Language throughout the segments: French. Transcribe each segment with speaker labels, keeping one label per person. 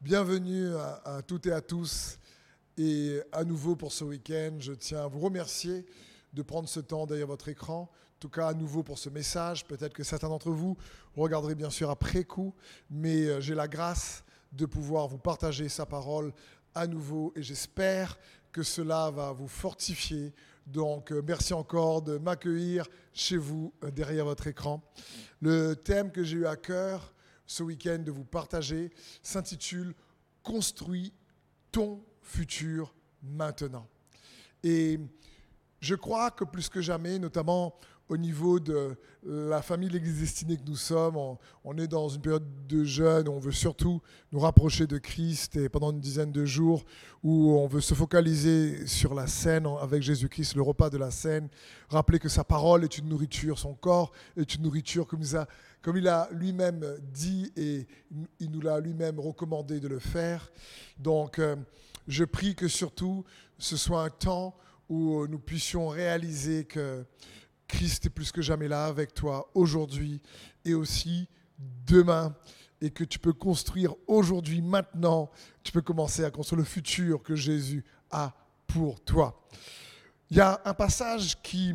Speaker 1: Bienvenue à, toutes et à tous. Et à nouveau pour ce week-end, je tiens à vous remercier de prendre ce temps derrière votre écran. En tout cas, à nouveau pour ce message. Peut-être que certains d'entre vous regarderez bien sûr après coup, mais euh, j'ai la grâce de pouvoir vous partager sa parole à nouveau et j'espère que cela va vous fortifier. Donc, euh, merci encore de m'accueillir chez vous euh, derrière votre écran. Le thème que j'ai eu à cœur ce week-end de vous partager s'intitule Construis ton futur maintenant. Et je crois que plus que jamais, notamment au niveau de la famille l'Église destinée que nous sommes, on, est dans une période de jeûne où on veut surtout nous rapprocher de Christ et pendant une dizaine de jours où on veut se focaliser sur la scène avec Jésus-Christ, le repas de la scène, rappeler que sa parole est une nourriture, son corps est une nourriture comme il a, comme il a lui-même dit et il nous l'a lui-même recommandé de le faire. Donc, euh, je prie que surtout ce soit un temps où nous puissions réaliser que Christ est plus que jamais là avec toi aujourd'hui et aussi demain et que tu peux construire aujourd'hui, maintenant, tu peux commencer à construire le futur que Jésus a pour toi. Il y a un passage qui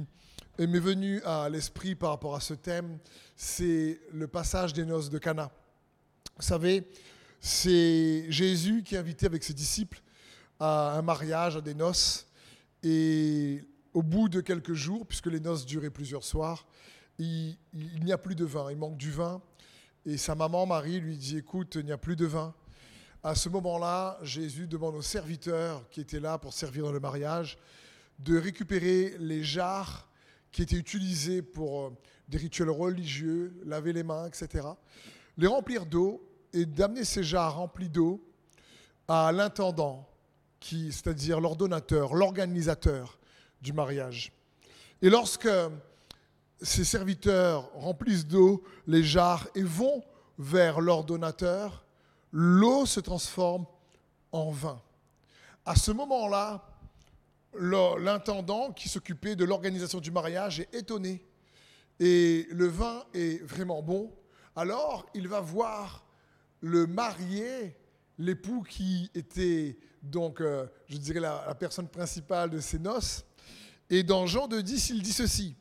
Speaker 1: m'est venu à l'esprit par rapport à ce thème, c'est le passage des noces de Cana. Vous savez, c'est Jésus qui est invité avec ses disciples à un mariage, à des noces, et au bout de quelques jours, puisque les noces duraient plusieurs soirs, il, il n'y a plus de vin, il manque du vin. Et sa maman Marie lui dit, écoute, il n'y a plus de vin. À ce moment-là, Jésus demande aux serviteurs qui étaient là pour servir dans le mariage de récupérer les jarres qui étaient utilisés pour euh, des rituels religieux, laver les mains, etc., les remplir d'eau et d'amener ces jarres remplis d'eau à l'intendant, qui, c'est-à-dire l'ordonnateur, l'organisateur du mariage. Et lorsque ces serviteurs remplissent d'eau les jarres et vont vers l'ordonnateur, l'eau se transforme en vin. À ce moment-là, l'intendant qui s'occupait de l'organisation du mariage est étonné. Et le vin est vraiment bon. Alors, il va voir le marié, l'époux qui était donc, euh, je dirais, la, personne principale de ces noces. Et dans Jean de 10, il dit ceci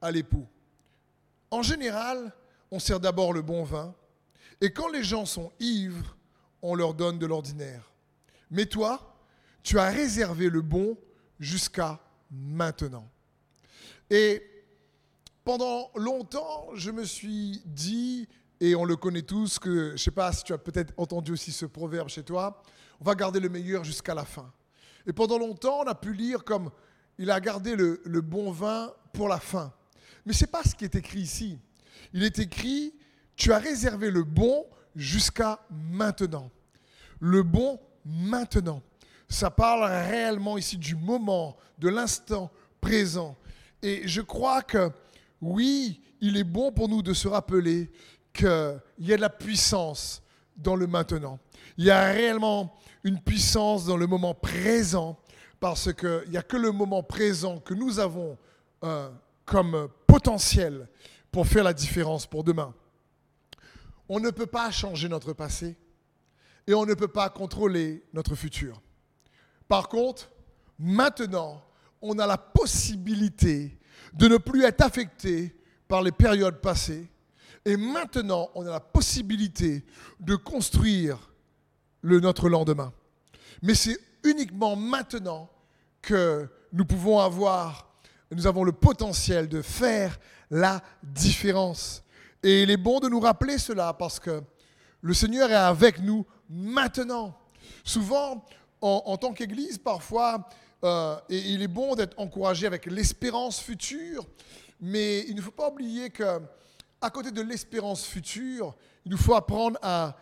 Speaker 1: à l'époux. En général, on sert d'abord le bon vin, et quand les gens sont ivres, on leur donne de l'ordinaire. Mais toi, tu as réservé le bon jusqu'à maintenant. Et pendant longtemps, je me suis dit, et on le connaît tous, que je ne sais pas si tu as peut-être entendu aussi ce proverbe chez toi, on va garder le meilleur jusqu'à la fin. Et pendant longtemps, on a pu lire comme il a gardé le, le bon vin pour la fin. Mais ce n'est pas ce qui est écrit ici. Il est écrit, tu as réservé le bon jusqu'à maintenant. Le bon maintenant. Ça parle réellement ici du moment, de l'instant présent. Et je crois que oui, il est bon pour nous de se rappeler qu'il y a de la puissance dans le maintenant. Il y a réellement une puissance dans le moment présent parce qu'il n'y a que le moment présent que nous avons euh, comme potentiel pour faire la différence pour demain. On ne peut pas changer notre passé et on ne peut pas contrôler notre futur. Par contre, maintenant, on a la possibilité de ne plus être affecté par les périodes passées et maintenant, on a la possibilité de construire le, notre lendemain. Mais c'est uniquement maintenant que nous pouvons avoir, nous avons le potentiel de faire la différence. Et il est bon de nous rappeler cela parce que le Seigneur est avec nous maintenant. Souvent, en, tant qu'Église, parfois, euh, il est bon d'être encouragé avec l'espérance future, mais il ne faut pas oublier que à côté de l'espérance future, il nous faut apprendre à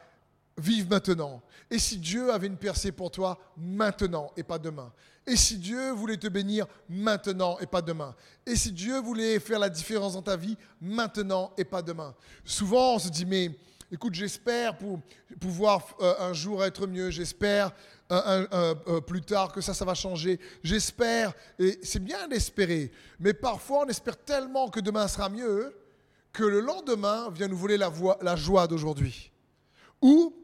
Speaker 1: vivre maintenant. Et si Dieu avait une percée pour toi, maintenant et pas demain? Et si Dieu voulait te bénir maintenant et pas demain? Et si Dieu voulait faire la différence dans ta vie, maintenant et pas demain? Souvent, on se dit, mais écoute, j'espère pour pouvoir euh, un jour être mieux, j'espère euh, euh, plus tard que ça, ça va changer, j'espère, et c'est bien d'espérer, mais parfois on espère tellement que demain sera mieux que le lendemain vient nous voler la, la joie d'aujourd'hui. Ou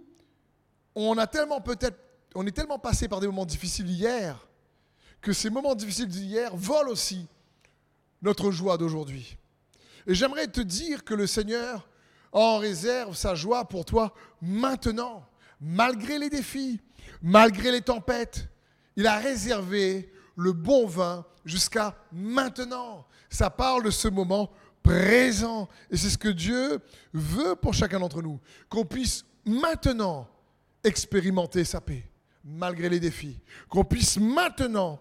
Speaker 1: on a tellement peut-être, on est tellement passé par des moments difficiles hier que ces moments difficiles d'hier volent aussi notre joie d'aujourd'hui. Et j'aimerais te dire que le Seigneur en réserve sa joie pour toi maintenant, malgré les défis, malgré les tempêtes. Il a réservé le bon vin jusqu'à maintenant. Ça parle de ce moment présent. Et c'est ce que Dieu veut pour chacun d'entre nous, qu'on puisse maintenant expérimenter sa paix, malgré les défis, qu'on puisse maintenant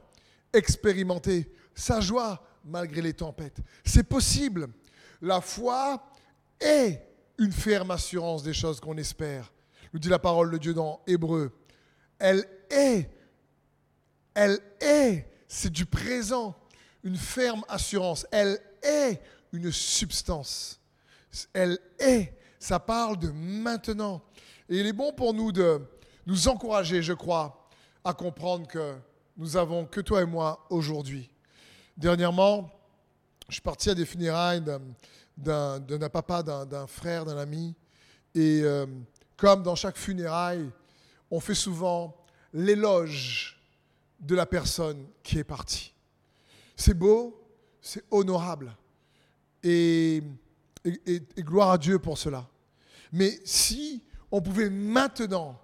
Speaker 1: expérimenter sa joie, malgré les tempêtes. C'est possible. La foi est une ferme assurance des choses qu'on espère. Nous dit la parole de Dieu dans Hébreu. Elle est, elle est, c'est du présent, une ferme assurance. Elle est une substance. Elle est, ça parle de maintenant. Et il est bon pour nous de nous encourager, je crois, à comprendre que nous avons que toi et moi aujourd'hui. Dernièrement, je suis parti à des funérailles d'un papa, d'un frère, d'un ami. Et euh, comme dans chaque funéraille, on fait souvent l'éloge de la personne qui est partie. C'est beau, c'est honorable. Et, et, gloire à Dieu pour cela. Mais si on pouvait maintenant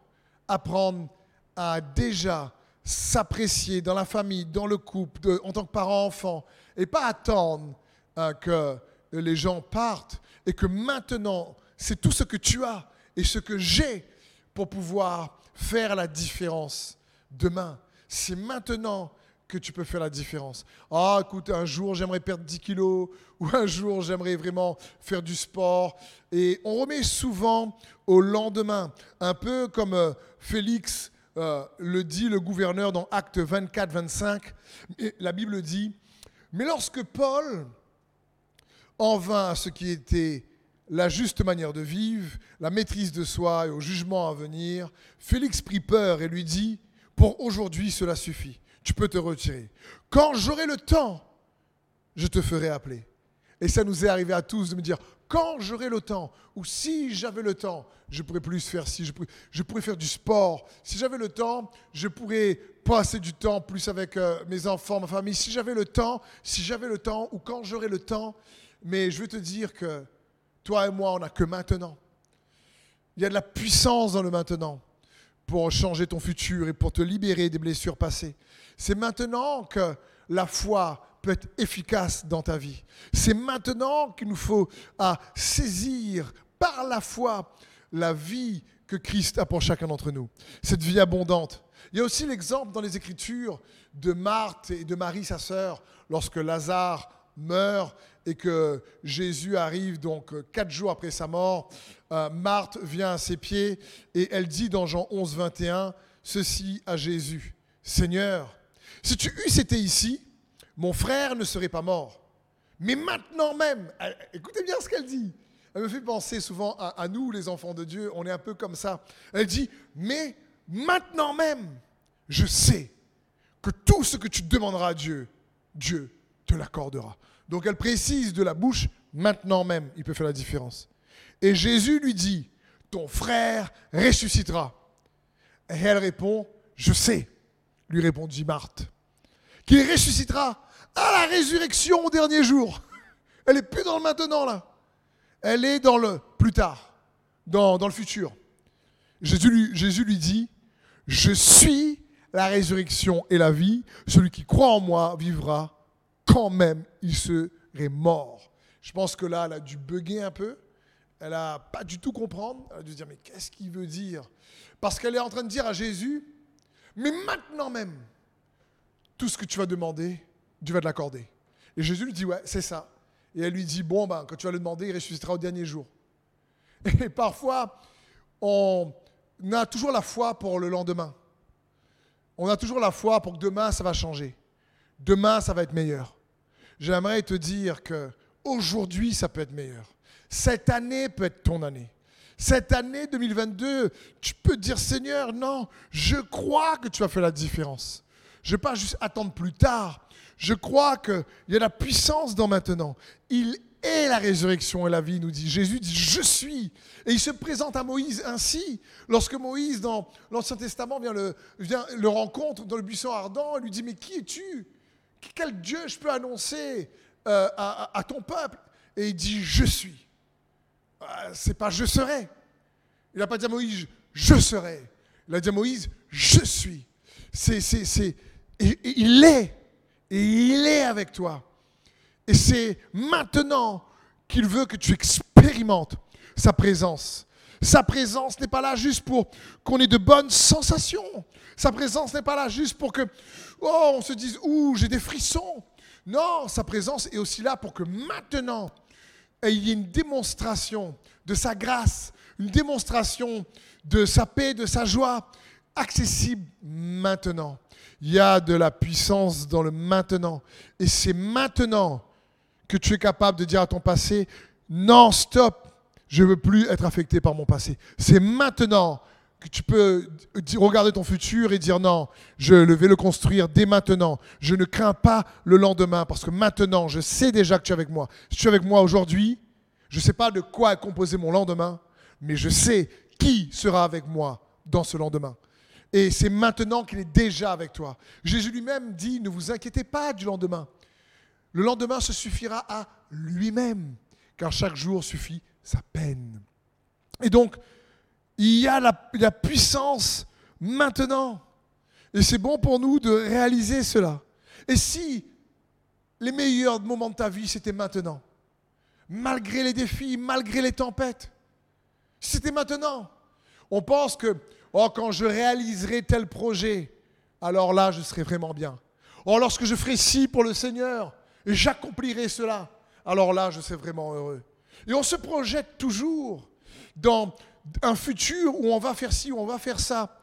Speaker 1: apprendre à déjà s'apprécier dans la famille, dans le couple, en tant que parent-enfant, et pas attendre euh, que les gens partent et que maintenant, c'est tout ce que tu as et ce que j'ai pour pouvoir faire la différence demain. C'est maintenant que tu peux faire la différence. Ah, écoute, un jour j'aimerais perdre 10 kilos, ou un jour j'aimerais vraiment faire du sport. Et on remet souvent au lendemain, un peu comme euh, Félix euh, le dit, le gouverneur, dans Acte 24-25. La Bible dit, mais lorsque Paul en à ce qui était la juste manière de vivre, la maîtrise de soi et au jugement à venir, Félix prit peur et lui dit, pour aujourd'hui cela suffit, tu peux te retirer. Quand j'aurai le temps, je te ferai appeler. Et ça nous est arrivé à tous de me dire, quand j'aurai le temps, ou si j'avais le temps, je pourrais plus faire ci, je pourrais, je pourrais faire du sport. Si j'avais le temps, je pourrais passer du temps plus avec euh, mes enfants, ma famille. Si j'avais le temps, si j'avais le temps, ou quand j'aurai le temps. Mais je veux te dire que toi et moi, on n'a que maintenant. Il y a de la puissance dans le maintenant pour changer ton futur et pour te libérer des blessures passées. C'est maintenant que la foi peut être efficace dans ta vie. C'est maintenant qu'il nous faut à saisir par la foi la vie que Christ a pour chacun d'entre nous. Cette vie abondante. Il y a aussi l'exemple dans les Écritures de Marthe et de Marie, sa sœur, lorsque Lazare meurt et que Jésus arrive donc quatre jours après sa mort. Euh, Marthe vient à ses pieds et elle dit dans Jean 11, 21, ceci à Jésus, Seigneur, si tu eusses été ici, mon frère ne serait pas mort. Mais maintenant même, écoutez bien ce qu'elle dit. Elle me fait penser souvent à, nous, les enfants de Dieu, on est un peu comme ça. Elle dit, mais maintenant même, je sais que tout ce que tu demanderas à Dieu, Dieu te l'accordera. Donc elle précise de la bouche, maintenant même, il peut faire la différence. Et Jésus lui dit, ton frère ressuscitera. Et elle répond, je sais, lui répondit Marthe qu'il ressuscitera à la résurrection au dernier jour. Elle n'est plus dans le maintenant là. Elle est dans le plus tard, dans, le futur. Jésus lui, Jésus lui dit, je suis la résurrection et la vie. Celui qui croit en moi vivra quand même il serait mort. Je pense que là, elle a dû bugger un peu. Elle n'a pas du tout comprendre. Elle a dû dire, mais qu'est-ce qu'il veut dire? Parce qu'elle est en train de dire à Jésus, mais maintenant même, tout ce que tu vas demander, Dieu va te l'accorder. Et Jésus lui dit, ouais, c'est ça. Et elle lui dit, bon, ben, quand tu vas le demander, il ressuscitera au dernier jour. Et parfois, on a toujours la foi pour le lendemain. On a toujours la foi pour que demain, ça va changer. Demain, ça va être meilleur. J'aimerais te dire que aujourd'hui, ça peut être meilleur. Cette année peut être ton année. Cette année 2022, tu peux dire Seigneur, non, je crois que tu as fait la différence. Je ne vais pas juste attendre plus tard. Je crois qu'il y a la puissance dans maintenant. Il et la résurrection et la vie, nous dit Jésus dit je suis. Et il se présente à Moïse ainsi. Lorsque Moïse, dans l'Ancien Testament, le, vient le rencontre dans le buisson ardent, il lui dit Mais qui es-tu? Quel Dieu je peux annoncer euh, à, ton peuple? Et il dit Je suis. Euh, c'est pas je serai. Il n'a pas dit à Moïse Je serai. Il a dit à Moïse Je suis. C'est, c'est, c'est, il est. Et il est avec toi. Et c'est maintenant qu'il veut que tu expérimentes sa présence. Sa présence n'est pas là juste pour qu'on ait de bonnes sensations. Sa présence n'est pas là juste pour que, oh, on se dise, ouh, j'ai des frissons. Non, sa présence est aussi là pour que maintenant, il y ait une démonstration de sa grâce, une démonstration de sa paix, de sa joie, accessible maintenant. Il y a de la puissance dans le maintenant. Et c'est maintenant que tu es capable de dire à ton passé, non, stop, je ne veux plus être affecté par mon passé. C'est maintenant que tu peux regarder ton futur et dire non, je vais le construire dès maintenant. Je ne crains pas le lendemain parce que maintenant, je sais déjà que tu es avec moi. Si tu es avec moi aujourd'hui, je ne sais pas de quoi est composé mon lendemain, mais je sais qui sera avec moi dans ce lendemain. Et c'est maintenant qu'il est déjà avec toi. Jésus lui-même dit, ne vous inquiétez pas du lendemain. Le lendemain se suffira à lui-même, car chaque jour suffit sa peine. Et donc, il y a la, puissance maintenant. Et c'est bon pour nous de réaliser cela. Et si les meilleurs moments de ta vie, c'était maintenant, malgré les défis, malgré les tempêtes, c'était maintenant, on pense que, oh, quand je réaliserai tel projet, alors là, je serai vraiment bien. Oh, lorsque je ferai ci pour le Seigneur, et j'accomplirai cela, alors là, je serai vraiment heureux. Et on se projette toujours dans un futur où on va faire ci, où on va faire ça.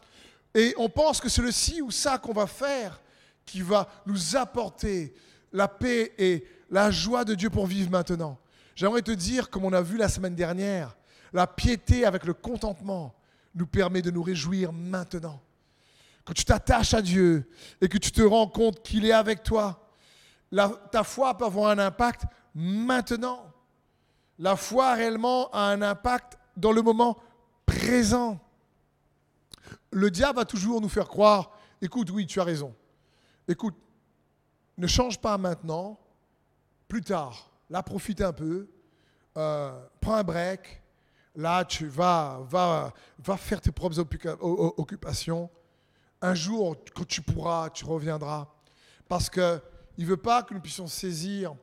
Speaker 1: Et on pense que c'est le ci ou ça qu'on va faire qui va nous apporter la paix et la joie de Dieu pour vivre maintenant. J'aimerais te dire, comme on a vu la semaine dernière, la piété avec le contentement nous permet de nous réjouir maintenant. Quand tu t'attaches à Dieu et que tu te rends compte qu'il est avec toi, ta foi peut avoir un impact maintenant. La foi réellement a un impact dans le moment présent. Le diable va toujours nous faire croire, écoute, oui, tu as raison. Écoute, ne change pas maintenant, plus tard. Là, profite un peu, euh, prends un break. Là, tu vas, va, va faire tes propres occupations. Un jour, quand tu pourras, tu reviendras. Parce que il ne veut pas que nous puissions saisir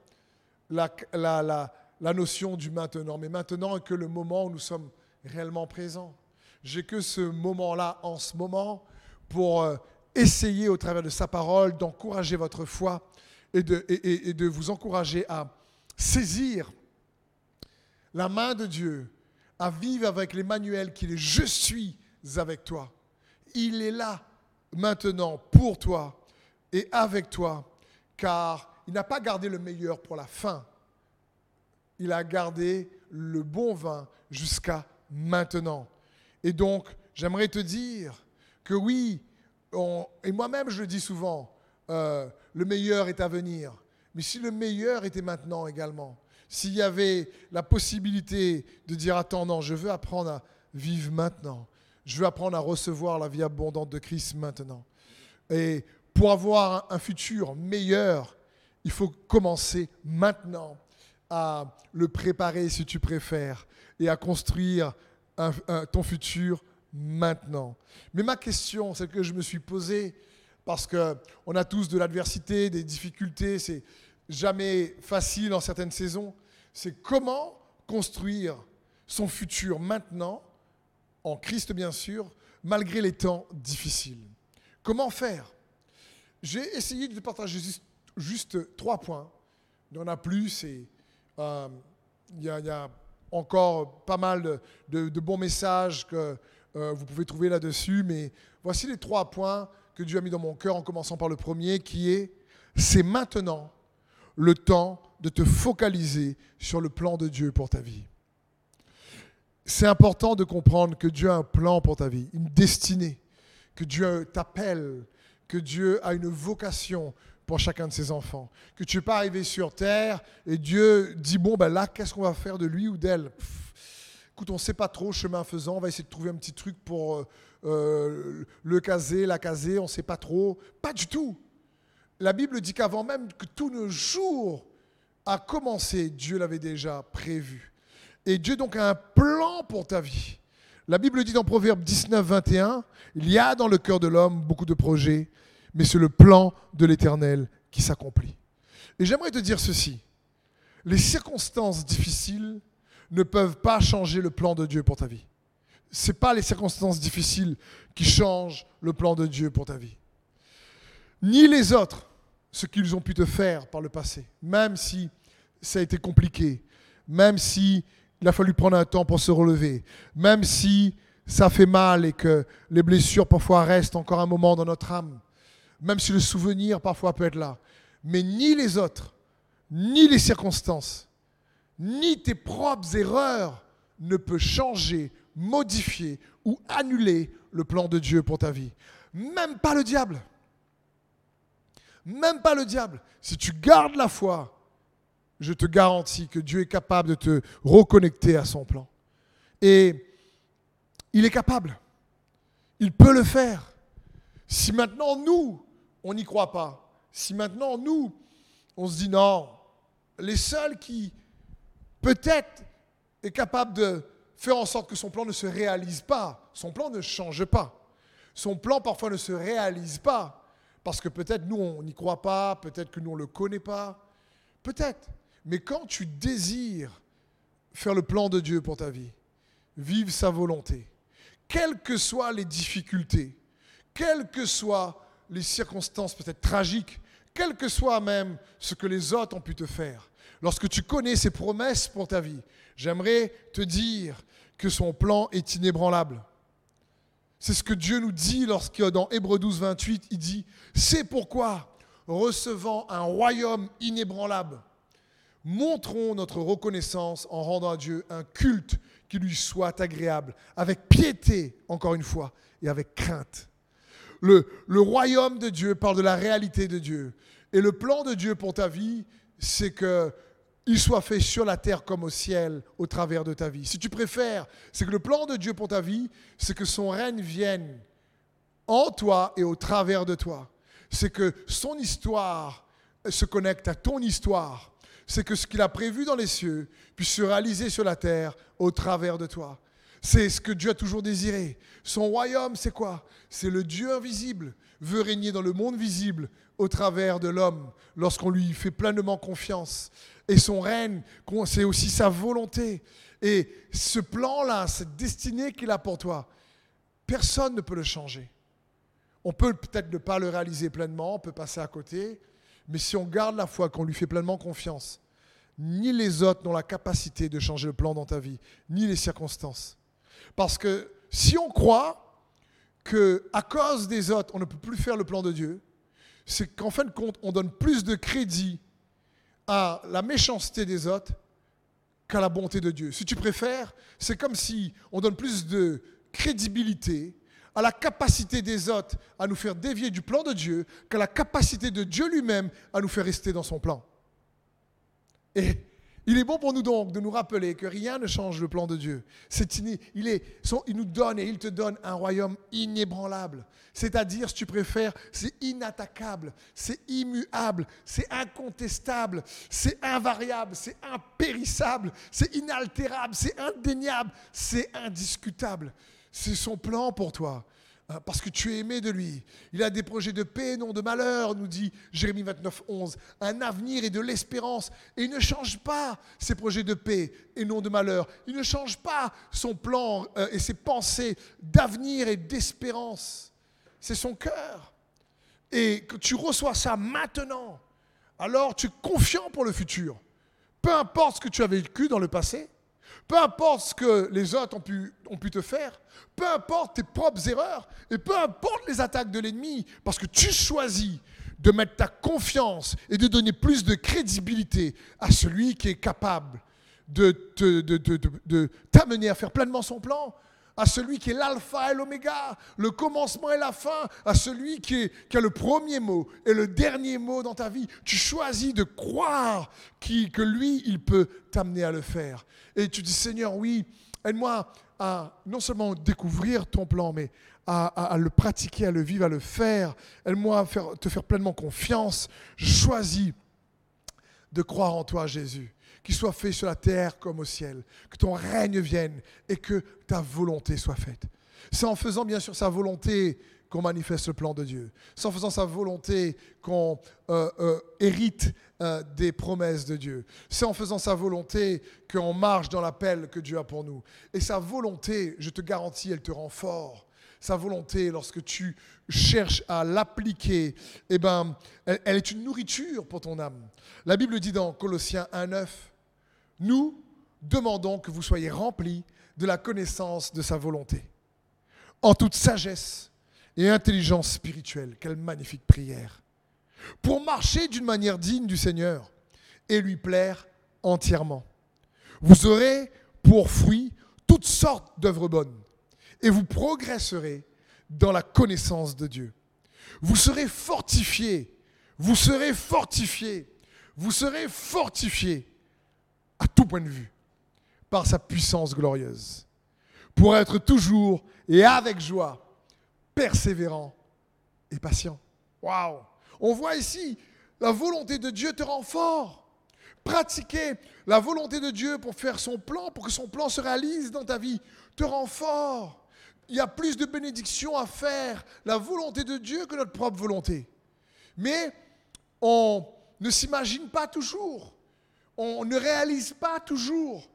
Speaker 1: la, la, notion du maintenant, mais maintenant que le moment où nous sommes réellement présents. J'ai que ce moment-là en ce moment pour euh, essayer au travers de sa parole d'encourager votre foi et de, et, de vous encourager à saisir la main de Dieu, à vivre avec l'Emmanuel qui est Je suis avec toi. Il est là maintenant pour toi et avec toi car il n'a pas gardé le meilleur pour la fin. Il a gardé le bon vin jusqu'à maintenant. Et donc, j'aimerais te dire que oui, et moi-même je le dis souvent, euh, le meilleur est à venir. Mais si le meilleur était maintenant également, s'il y avait la possibilité de dire, attends, non, je veux apprendre à vivre maintenant, je veux apprendre à recevoir la vie abondante de Christ maintenant. Et pour avoir un futur meilleur, il faut commencer maintenant à le préparer si tu préfères et à construire ton futur maintenant. Mais ma question, celle que je me suis posée, parce qu'on a tous de l'adversité, des difficultés, c'est jamais facile en certaines saisons, c'est comment construire son futur maintenant, en Christ bien sûr, malgré les temps difficiles. Comment faire? J'ai essayé de partager juste, trois points. Il y en a plus et euh, il y, a encore pas mal de, bons messages que euh, vous pouvez trouver là-dessus. Mais voici les trois points que Dieu a mis dans mon cœur en commençant par le premier qui est c'est maintenant le temps de te focaliser sur le plan de Dieu pour ta vie. C'est important de comprendre que Dieu a un plan pour ta vie, une destinée, que Dieu t'appelle que Dieu a une vocation pour chacun de ses enfants. Que tu n'es pas arrivé sur terre et Dieu dit, bon, ben là, qu'est-ce qu'on va faire de lui ou d'elle? Écoute, on ne sait pas trop, chemin faisant, on va essayer de trouver un petit truc pour euh, euh, le caser, la caser, on ne sait pas trop. Pas du tout. La Bible dit qu'avant même que tous nos jours a commencé, Dieu l'avait déjà prévu. Et Dieu donc a un plan pour ta vie. La Bible dit dans Proverbe 19, 21, il y a dans le cœur de l'homme beaucoup de projets, mais c'est le plan de l'Éternel qui s'accomplit. Et j'aimerais te dire ceci. Les circonstances difficiles ne peuvent pas changer le plan de Dieu pour ta vie. Ce pas les circonstances difficiles qui changent le plan de Dieu pour ta vie. Ni les autres, ce qu'ils ont pu te faire par le passé, même si ça a été compliqué, même si il a fallu prendre un temps pour se relever, même si ça fait mal et que les blessures parfois restent encore un moment dans notre âme, même si le souvenir parfois peut être là. Mais ni les autres, ni les circonstances, ni tes propres erreurs ne peuvent changer, modifier ou annuler le plan de Dieu pour ta vie. Même pas le diable. Même pas le diable. Si tu gardes la foi, je te garantis que Dieu est capable de te reconnecter à son plan. Et il est capable. Il peut le faire. Si maintenant nous, on n'y croit pas, si maintenant nous, on se dit non, les seuls qui peut-être est capable de faire en sorte que son plan ne se réalise pas, son plan ne change pas. Son plan parfois ne se réalise pas parce que peut-être nous on n'y croit pas, peut-être que nous on ne le connaît pas, peut-être. Mais quand tu désires faire le plan de Dieu pour ta vie, vivre sa volonté, quelles que soient les difficultés, quelles que soient les circonstances peut-être tragiques, quel que soit même ce que les autres ont pu te faire, lorsque tu connais ses promesses pour ta vie, j'aimerais te dire que son plan est inébranlable. C'est ce que Dieu nous dit lorsque dans Hébreu 12, 28, il dit, c'est pourquoi, recevant un royaume inébranlable, montrons notre reconnaissance en rendant à Dieu un culte qui lui soit agréable, avec piété, encore une fois, et avec crainte. Le, royaume de Dieu parle de la réalité de Dieu. Et le plan de Dieu pour ta vie, c'est que il soit fait sur la terre comme au ciel au travers de ta vie. Si tu préfères, c'est que le plan de Dieu pour ta vie, c'est que son règne vienne en toi et au travers de toi. C'est que son histoire se connecte à ton histoire c'est que ce qu'il a prévu dans les cieux puisse se réaliser sur la terre au travers de toi. C'est ce que Dieu a toujours désiré. Son royaume, c'est quoi? C'est le Dieu invisible veut régner dans le monde visible au travers de l'homme lorsqu'on lui fait pleinement confiance. Et son règne, c'est aussi sa volonté. Et ce plan-là, cette destinée qu'il a pour toi, personne ne peut le changer. On peut peut-être ne pas le réaliser pleinement, on peut passer à côté, mais si on garde la foi, qu'on lui fait pleinement confiance, ni les autres n'ont la capacité de changer le plan dans ta vie, ni les circonstances. Parce que si on croit que à cause des autres, on ne peut plus faire le plan de Dieu, c'est qu'en fin de compte, on donne plus de crédit à la méchanceté des autres qu'à la bonté de Dieu. Si tu préfères, c'est comme si on donne plus de crédibilité à la capacité des autres à nous faire dévier du plan de Dieu qu'à la capacité de Dieu lui-même à nous faire rester dans son plan. Il est bon pour nous donc de nous rappeler que rien ne change le plan de Dieu. C'est il, nous donne et il te donne un royaume inébranlable. C'est-à-dire, si tu préfères, c'est inattaquable, c'est immuable, c'est incontestable, c'est invariable, c'est impérissable, c'est inaltérable, c'est indéniable, c'est indiscutable. C'est son plan pour toi. Hein, parce que tu es aimé de lui. Il a des projets de paix, non de malheur, nous dit Jérémie 29, 11. Un avenir et de l'espérance. Et il ne change pas ses projets de paix et non de malheur. Il ne change pas son plan euh, et ses pensées d'avenir et d'espérance. C'est son cœur. Et que tu reçois ça maintenant, alors tu es confiant pour le futur. Peu importe ce que tu as vécu dans le passé, peu importe ce que les autres ont pu, te faire, peu importe tes propres erreurs, et peu importe les attaques de l'ennemi, parce que tu choisis de mettre ta confiance et de donner plus de crédibilité à celui qui est capable de, t'amener à faire pleinement son plan, à celui qui est l'alpha et l'oméga, le commencement et la fin, à celui qui, a le premier mot et le dernier mot dans ta vie. Tu choisis de croire qui, que lui, il peut t'amener à le faire. Et tu dis, Seigneur, oui, aide-moi à non seulement découvrir ton plan, mais à, le pratiquer, à le vivre, à le faire. Aide-moi à te faire pleinement confiance. Je choisis de croire en toi, Jésus qu'il soit fait sur la terre comme au ciel, que ton règne vienne et que ta volonté soit faite. C'est en faisant bien sûr sa volonté qu'on manifeste le plan de Dieu. C'est en faisant sa volonté qu'on euh, euh, hérite euh, des promesses de Dieu. C'est en faisant sa volonté qu'on marche dans l'appel que Dieu a pour nous. Et sa volonté, je te garantis, elle te rend fort. Sa volonté, lorsque tu cherches à l'appliquer, eh ben, elle, elle est une nourriture pour ton âme. La Bible dit dans Colossiens 1.9, nous demandons que vous soyez remplis de la connaissance de sa volonté, en toute sagesse et intelligence spirituelle. Quelle magnifique prière. Pour marcher d'une manière digne du Seigneur et lui plaire entièrement. Vous aurez pour fruit toutes sortes d'œuvres bonnes et vous progresserez dans la connaissance de Dieu. Vous serez fortifiés, vous serez fortifiés, vous serez fortifiés à tout point de vue, par sa puissance glorieuse, pour être toujours et avec joie, persévérant et patient. Waouh On voit ici, la volonté de Dieu te rend fort. Pratiquer la volonté de Dieu pour faire son plan, pour que son plan se réalise dans ta vie, te rend fort. Il y a plus de bénédictions à faire, la volonté de Dieu que notre propre volonté. Mais on ne s'imagine pas toujours on ne réalise pas toujours.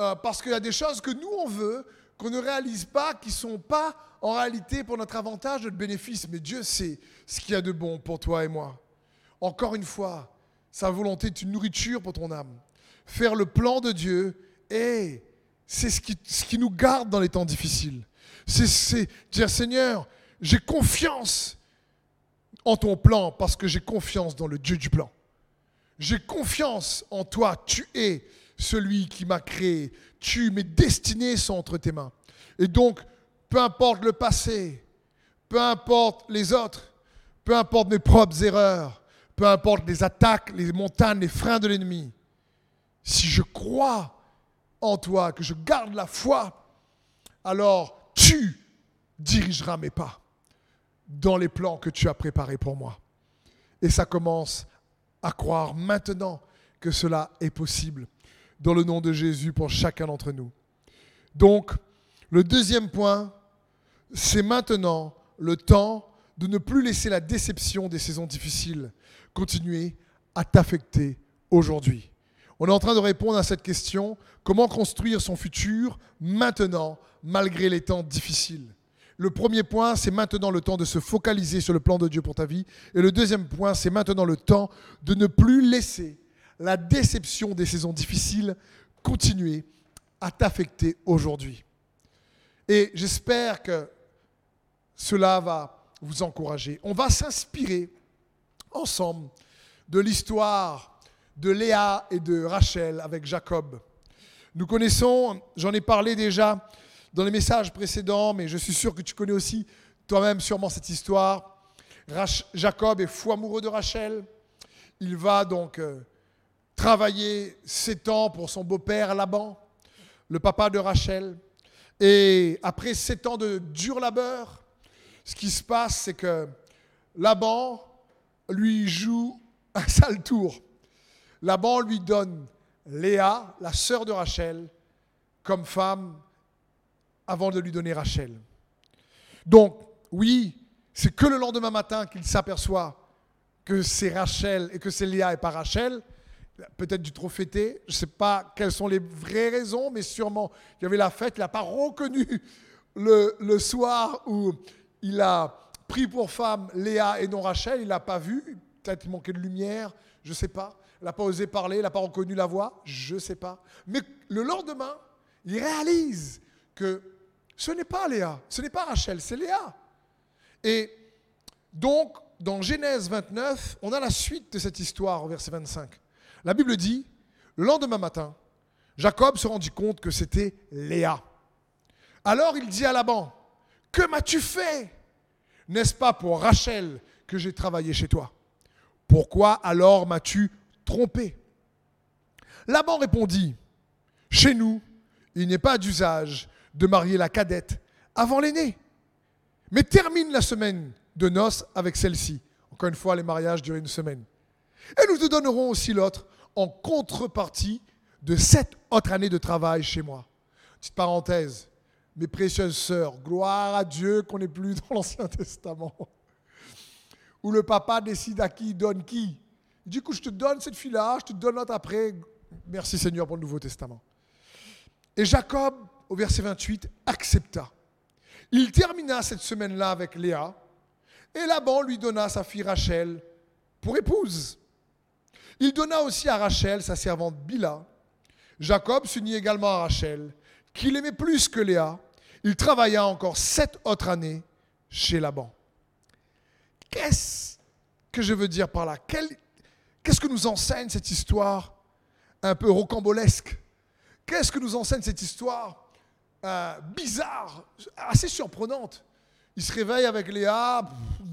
Speaker 1: Euh, parce qu'il y a des choses que nous, on veut, qu'on ne réalise pas, qui ne sont pas en réalité pour notre avantage, notre bénéfice. Mais Dieu sait ce qu'il y a de bon pour toi et moi. Encore une fois, sa volonté est une nourriture pour ton âme. Faire le plan de Dieu, et c'est ce qui, ce qui nous garde dans les temps difficiles. C'est dire, Seigneur, j'ai confiance en ton plan parce que j'ai confiance dans le Dieu du plan. J'ai confiance en toi. Tu es celui qui m'a créé. Tu, mes destinées sont entre tes mains. Et donc, peu importe le passé, peu importe les autres, peu importe mes propres erreurs, peu importe les attaques, les montagnes, les freins de l'ennemi, si je crois en toi, que je garde la foi, alors tu dirigeras mes pas dans les plans que tu as préparés pour moi. Et ça commence à croire maintenant que cela est possible dans le nom de Jésus pour chacun d'entre nous. Donc, le deuxième point, c'est maintenant le temps de ne plus laisser la déception des saisons difficiles continuer à t'affecter aujourd'hui. On est en train de répondre à cette question, comment construire son futur maintenant malgré les temps difficiles? Le premier point, c'est maintenant le temps de se focaliser sur le plan de Dieu pour ta vie. Et le deuxième point, c'est maintenant le temps de ne plus laisser la déception des saisons difficiles continuer à t'affecter aujourd'hui. Et j'espère que cela va vous encourager. On va s'inspirer ensemble de l'histoire de Léa et de Rachel avec Jacob. Nous connaissons, j'en ai parlé déjà, dans les messages précédents, mais je suis sûr que tu connais aussi toi-même sûrement cette histoire. Jacob est fou amoureux de Rachel. Il va donc euh, travailler sept ans pour son beau-père Laban, le papa de Rachel. Et après sept ans de dur labeur, ce qui se passe, c'est que Laban lui joue un sale tour. Laban lui donne Léa, la sœur de Rachel, comme femme avant de lui donner Rachel. Donc, oui, c'est que le lendemain matin qu'il s'aperçoit que c'est Rachel et que c'est Léa et pas Rachel. Peut-être du trop fêté. Je ne sais pas quelles sont les vraies raisons, mais sûrement il y avait la fête. Il n'a pas reconnu le, soir où il a pris pour femme Léa et non Rachel. Il n'a pas vu. Peut-être il manquait de lumière. Je ne sais pas. Il n'a pas osé parler. Il n'a pas reconnu la voix. Je ne sais pas. Mais le lendemain, il réalise que ce n'est pas Léa, ce n'est pas Rachel, c'est Léa. Et donc, dans Genèse 29, on a la suite de cette histoire au verset 25. La Bible dit, le lendemain matin, Jacob se rendit compte que c'était Léa. Alors il dit à Laban, que m'as-tu fait N'est-ce pas pour Rachel que j'ai travaillé chez toi? Pourquoi alors m'as-tu trompé Laban répondit, chez nous, il n'est pas d'usage de marier la cadette avant l'aîné. Mais termine la semaine de noces avec celle-ci. Encore une fois, les mariages durent une semaine. Et nous te donnerons aussi l'autre en contrepartie de sept autres années de travail chez moi. Petite parenthèse, mes précieuses sœurs, gloire à Dieu qu'on n'est plus dans l'Ancien Testament, où le papa décide à qui donne qui. Du coup, je te donne cette fille-là, je te donne l'autre après. Merci Seigneur pour le Nouveau Testament. Et Jacob, au verset 28, accepta. Il termina cette semaine-là avec Léa, et Laban lui donna sa fille Rachel pour épouse. Il donna aussi à Rachel sa servante Bila. Jacob s'unit également à Rachel, qu'il aimait plus que Léa. Il travailla encore sept autres années chez Laban. Qu'est-ce que je veux dire par là? Qu'est-ce que nous enseigne cette histoire un peu rocambolesque? Qu'est-ce que nous enseigne cette histoire euh, bizarre, assez surprenante? Il se réveille avec Léa,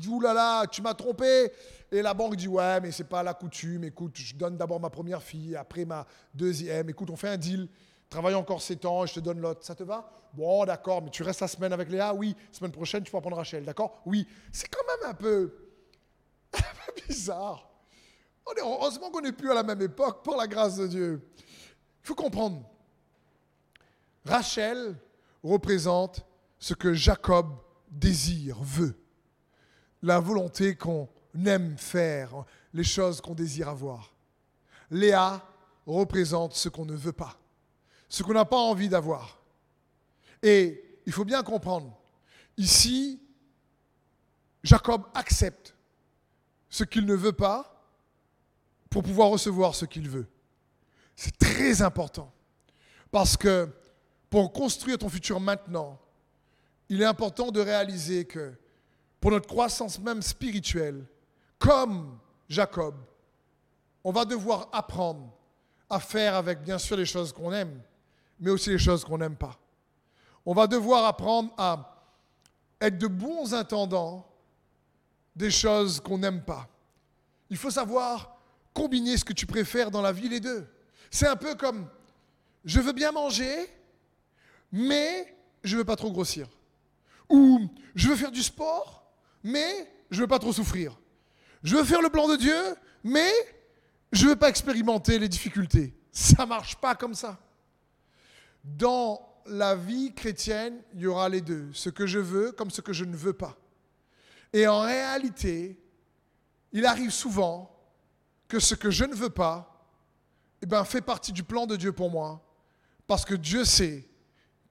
Speaker 1: oulala, tu m'as trompé. Et la banque dit ouais, mais c'est pas la coutume. Écoute, je donne d'abord ma première fille, après ma deuxième. Écoute, on fait un deal. Travaille encore 7 ans je te donne l'autre. Ça te va? Bon, d'accord, mais tu restes la semaine avec Léa? Oui. Semaine prochaine, tu vas prendre Rachel, d'accord? Oui. C'est quand même un peu bizarre. Heureusement qu'on n'est plus à la même époque, pour la grâce de Dieu. Il faut comprendre. Rachel représente ce que Jacob désire, veut. La volonté qu'on aime faire, les choses qu'on désire avoir. Léa représente ce qu'on ne veut pas, ce qu'on n'a pas envie d'avoir. Et il faut bien comprendre, ici, Jacob accepte ce qu'il ne veut pas pour pouvoir recevoir ce qu'il veut. C'est très important. Parce que pour construire ton futur maintenant, il est important de réaliser que pour notre croissance même spirituelle, comme Jacob, on va devoir apprendre à faire avec bien sûr les choses qu'on aime, mais aussi les choses qu'on n'aime pas. On va devoir apprendre à être de bons intendants des choses qu'on n'aime pas. Il faut savoir combiner ce que tu préfères dans la vie, les deux. C'est un peu comme, je veux bien manger, mais je ne veux pas trop grossir. Ou je veux faire du sport, mais je ne veux pas trop souffrir. Je veux faire le plan de Dieu, mais je ne veux pas expérimenter les difficultés. Ça ne marche pas comme ça. Dans la vie chrétienne, il y aura les deux, ce que je veux comme ce que je ne veux pas. Et en réalité, il arrive souvent que ce que je ne veux pas eh ben, fait partie du plan de Dieu pour moi, parce que Dieu sait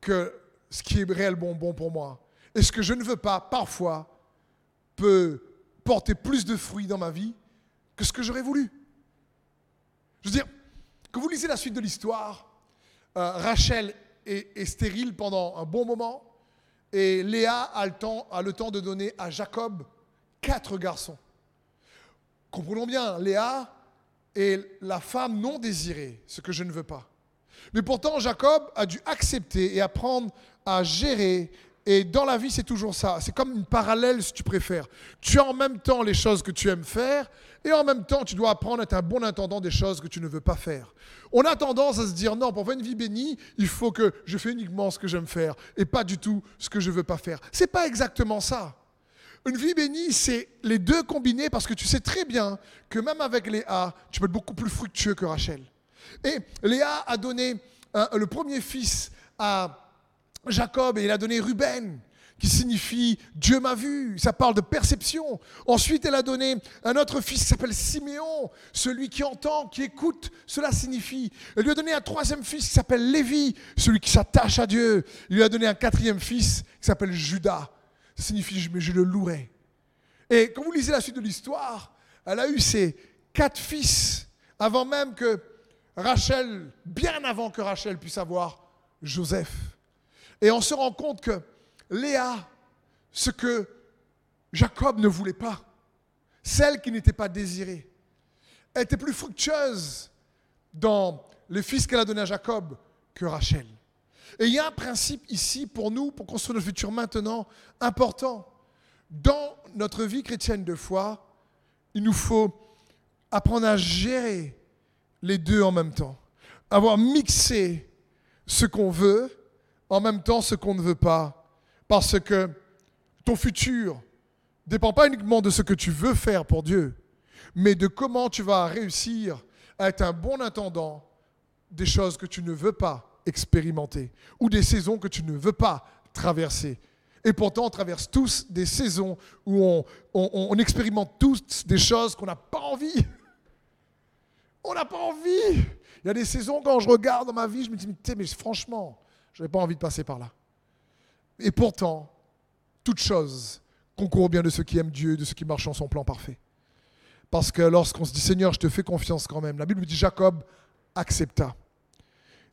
Speaker 1: que ce qui est réellement bon pour moi et ce que je ne veux pas, parfois, peut porter plus de fruits dans ma vie que ce que j'aurais voulu. Je veux dire, que vous lisez la suite de l'histoire, euh, Rachel est, stérile pendant un bon moment et Léa a le temps de donner à Jacob quatre garçons. Comprenons bien, Léa est la femme non désirée, ce que je ne veux pas. Mais pourtant, Jacob a dû accepter et apprendre à gérer. Et dans la vie, c'est toujours ça. C'est comme une parallèle, si tu préfères. Tu as en même temps les choses que tu aimes faire, et en même temps, tu dois apprendre à être un bon intendant des choses que tu ne veux pas faire. On a tendance à se dire, non, pour avoir une vie bénie, il faut que je fais uniquement ce que j'aime faire, et pas du tout ce que je ne veux pas faire. C'est pas exactement ça. Une vie bénie, c'est les deux combinés parce que tu sais très bien que même avec les A, tu peux être beaucoup plus fructueux que Rachel. Et Léa a donné euh, le premier fils à Jacob et il a donné Ruben qui signifie Dieu m'a vu. Ça parle de perception. Ensuite, elle a donné un autre fils qui s'appelle Siméon, celui qui entend, qui écoute. Cela signifie. Elle lui a donné un troisième fils qui s'appelle Lévi, celui qui s'attache à Dieu. Il lui a donné un quatrième fils qui s'appelle Judas. Signifie mais je le louerai. Et quand vous lisez la suite de l'histoire, elle a eu ses quatre fils avant même que Rachel, bien avant que Rachel puisse avoir Joseph. Et on se rend compte que Léa, ce que Jacob ne voulait pas, celle qui n'était pas désirée, était plus fructueuse dans les fils qu'elle a donnés à Jacob que Rachel. Et il y a un principe ici pour nous, pour construire notre futur maintenant, important. Dans notre vie chrétienne de foi, il nous faut apprendre à gérer les deux en même temps. Avoir mixé ce qu'on veut, en même temps ce qu'on ne veut pas. Parce que ton futur dépend pas uniquement de ce que tu veux faire pour Dieu, mais de comment tu vas réussir à être un bon intendant des choses que tu ne veux pas expérimenter ou des saisons que tu ne veux pas traverser. Et pourtant, on traverse tous des saisons où on, on, expérimente tous des choses qu'on n'a pas envie. On n'a pas envie. Il y a des saisons, quand je regarde dans ma vie, je me dis, mais, franchement, je n'avais pas envie de passer par là. Et pourtant, toute chose concourt bien de ceux qui aiment Dieu, de ceux qui marchent en son plan parfait. Parce que lorsqu'on se dit Seigneur, je te fais confiance quand même, la Bible dit Jacob accepta.